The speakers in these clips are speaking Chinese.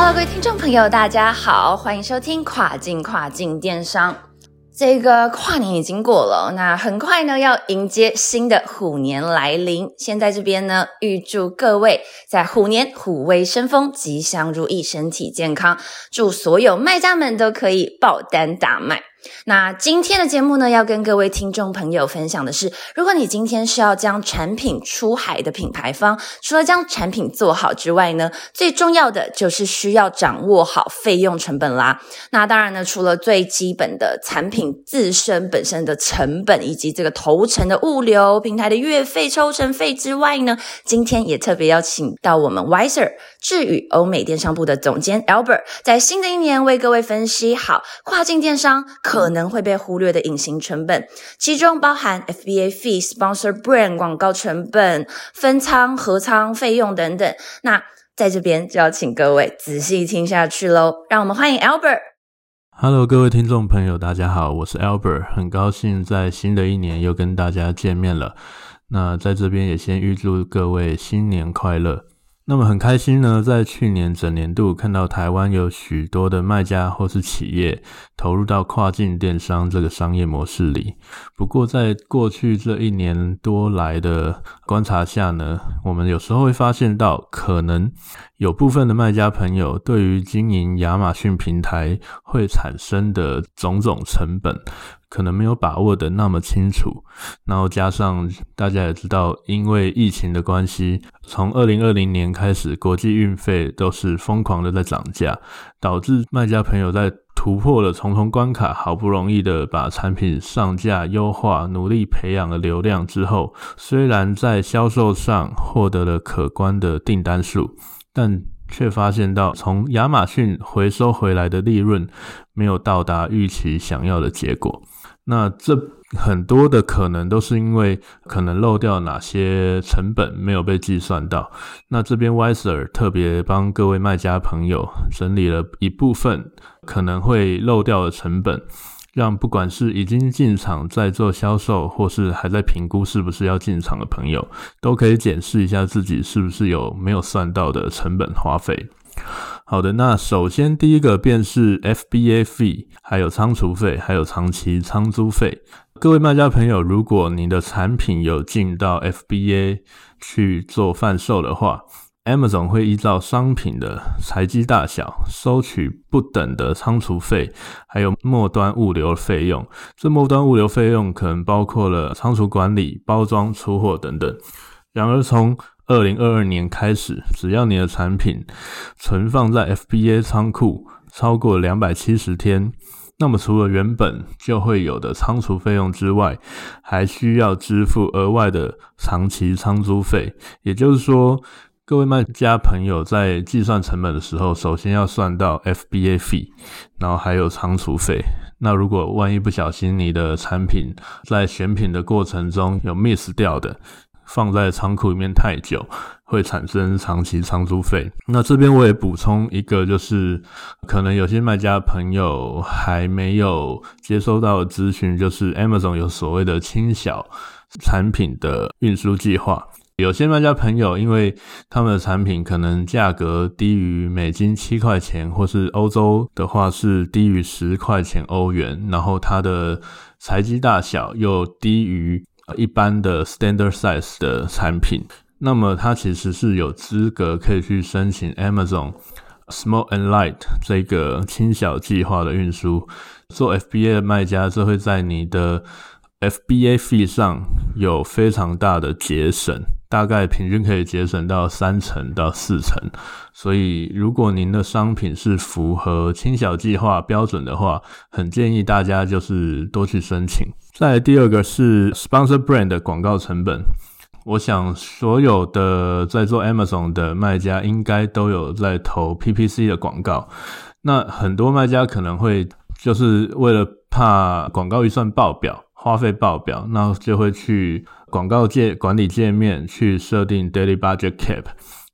Hello，各位听众朋友，大家好，欢迎收听跨境跨境电商。这个跨年已经过了，那很快呢要迎接新的虎年来临。现在这边呢，预祝各位在虎年虎威生风，吉祥如意，身体健康。祝所有卖家们都可以爆单大卖。那今天的节目呢，要跟各位听众朋友分享的是，如果你今天是要将产品出海的品牌方，除了将产品做好之外呢，最重要的就是需要掌握好费用成本啦。那当然呢，除了最基本的产品自身本身的成本，以及这个投成的物流平台的月费、抽成费之外呢，今天也特别邀请到我们 Wiser 智宇欧美电商部的总监 Albert，在新的一年为各位分析好跨境电商。可可能会被忽略的隐形成本，其中包含 FBA fee、sponsor brand 广告成本、分仓、合仓费用等等。那在这边就要请各位仔细听下去喽。让我们欢迎 Albert。Hello，各位听众朋友，大家好，我是 Albert，很高兴在新的一年又跟大家见面了。那在这边也先预祝各位新年快乐。那么很开心呢，在去年整年度看到台湾有许多的卖家或是企业投入到跨境电商这个商业模式里。不过在过去这一年多来的观察下呢，我们有时候会发现到，可能有部分的卖家朋友对于经营亚马逊平台会产生的种种成本。可能没有把握的那么清楚，然后加上大家也知道，因为疫情的关系，从二零二零年开始，国际运费都是疯狂的在涨价，导致卖家朋友在突破了重重关卡，好不容易的把产品上架优化，努力培养了流量之后，虽然在销售上获得了可观的订单数，但却发现到从亚马逊回收回来的利润没有到达预期想要的结果。那这很多的可能都是因为可能漏掉哪些成本没有被计算到。那这边 Wiser 特别帮各位卖家朋友整理了一部分可能会漏掉的成本，让不管是已经进场在做销售，或是还在评估是不是要进场的朋友，都可以检视一下自己是不是有没有算到的成本花费。好的，那首先第一个便是 FBA fee，还有仓储费，还有长期仓租费。各位卖家朋友，如果你的产品有进到 FBA 去做贩售的话，Amazon 会依照商品的材积大小收取不等的仓储费，还有末端物流费用。这末端物流费用可能包括了仓储管理、包装、出货等等。然而从二零二二年开始，只要你的产品存放在 FBA 仓库超过两百七十天，那么除了原本就会有的仓储费用之外，还需要支付额外的长期仓租费。也就是说，各位卖家朋友在计算成本的时候，首先要算到 FBA 费然后还有仓储费。那如果万一不小心你的产品在选品的过程中有 miss 掉的，放在仓库里面太久，会产生长期仓租费。那这边我也补充一个，就是可能有些卖家朋友还没有接收到的资讯，就是 Amazon 有所谓的轻小产品的运输计划。有些卖家朋友，因为他们的产品可能价格低于美金七块钱，或是欧洲的话是低于十块钱欧元，然后它的材积大小又低于。一般的 standard size 的产品，那么它其实是有资格可以去申请 Amazon Small and Light 这个轻小计划的运输。做 FBA 的卖家，这会在你的 FBA fee 上有非常大的节省，大概平均可以节省到三成到四成。所以，如果您的商品是符合轻小计划标准的话，很建议大家就是多去申请。再第二个是 sponsor brand 的广告成本，我想所有的在做 Amazon 的卖家应该都有在投 PPC 的广告。那很多卖家可能会就是为了怕广告预算爆表、花费爆表，那就会去广告界管理界面去设定 daily budget cap。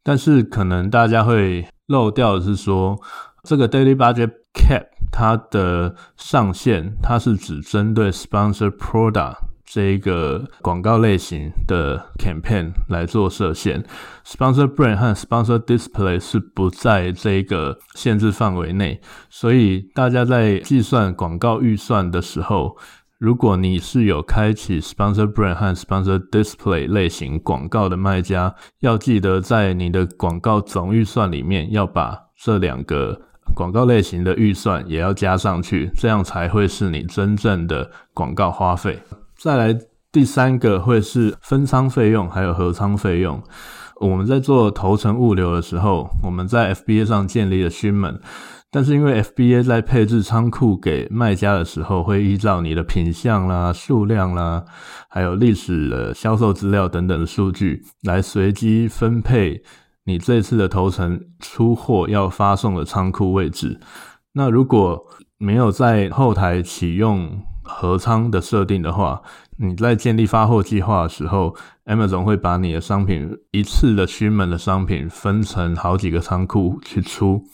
但是可能大家会漏掉的是说，这个 daily budget cap 它的上限，它是只针对 sponsor product。这一个广告类型的 campaign 来做设限，sponsor brand 和 sponsor display 是不在这个限制范围内，所以大家在计算广告预算的时候，如果你是有开启 sponsor brand 和 sponsor display 类型广告的卖家，要记得在你的广告总预算里面要把这两个广告类型的预算也要加上去，这样才会是你真正的广告花费。再来第三个会是分仓费用，还有合仓费用。我们在做头程物流的时候，我们在 FBA 上建立了新门，但是因为 FBA 在配置仓库给卖家的时候，会依照你的品相啦、数量啦，还有历史的销售资料等等的数据，来随机分配你这次的头程出货要发送的仓库位置。那如果没有在后台启用，合仓的设定的话，你在建立发货计划的时候，Amazon 会把你的商品一次的询门的商品分成好几个仓库去出。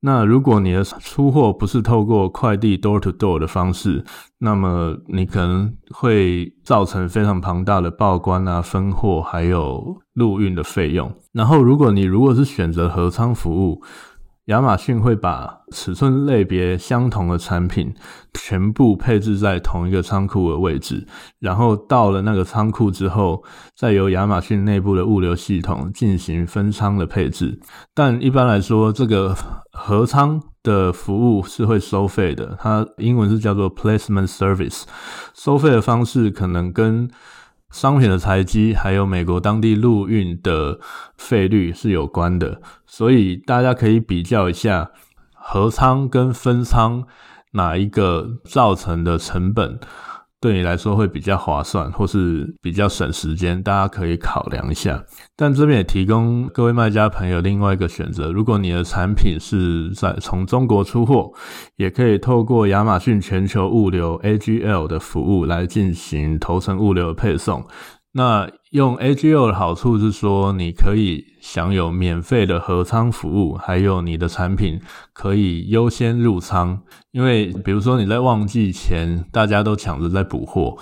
那如果你的出货不是透过快递 door to door 的方式，那么你可能会造成非常庞大的报关啊、分货还有陆运的费用。然后，如果你如果是选择合仓服务，亚马逊会把尺寸类别相同的产品全部配置在同一个仓库的位置，然后到了那个仓库之后，再由亚马逊内部的物流系统进行分仓的配置。但一般来说，这个合仓的服务是会收费的，它英文是叫做 placement service，收费的方式可能跟。商品的材机还有美国当地陆运的费率是有关的，所以大家可以比较一下合仓跟分仓哪一个造成的成本。对你来说会比较划算，或是比较省时间，大家可以考量一下。但这边也提供各位卖家朋友另外一个选择：如果你的产品是在从中国出货，也可以透过亚马逊全球物流 AGL 的服务来进行头程物流的配送。那用 AGL 的好处是说，你可以享有免费的合仓服务，还有你的产品可以优先入仓。因为比如说你在旺季前，大家都抢着在补货，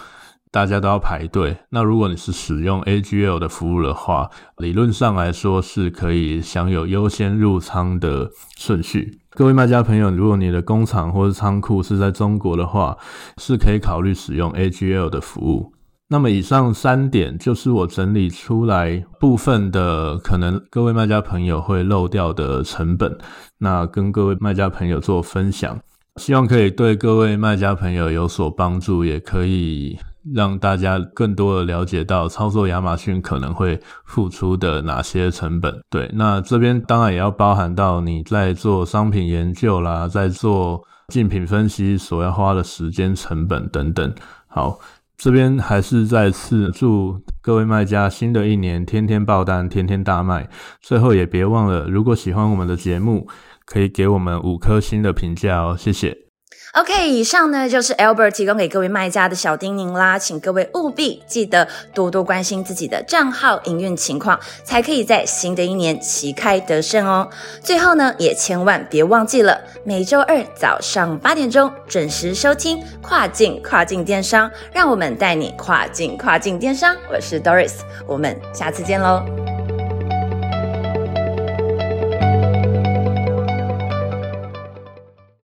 大家都要排队。那如果你是使用 AGL 的服务的话，理论上来说是可以享有优先入仓的顺序。各位卖家朋友，如果你的工厂或者仓库是在中国的话，是可以考虑使用 AGL 的服务。那么以上三点就是我整理出来部分的可能各位卖家朋友会漏掉的成本，那跟各位卖家朋友做分享，希望可以对各位卖家朋友有所帮助，也可以让大家更多的了解到操作亚马逊可能会付出的哪些成本。对，那这边当然也要包含到你在做商品研究啦，在做竞品分析所要花的时间成本等等。好。这边还是再次祝各位卖家新的一年天天爆单，天天大卖。最后也别忘了，如果喜欢我们的节目，可以给我们五颗星的评价哦，谢谢。OK，以上呢就是 Albert 提供给各位卖家的小叮咛啦，请各位务必记得多多关心自己的账号营运情况，才可以在新的一年旗开得胜哦。最后呢，也千万别忘记了每周二早上八点钟准时收听跨境跨境电商，让我们带你跨境跨境电商。我是 Doris，我们下次见喽。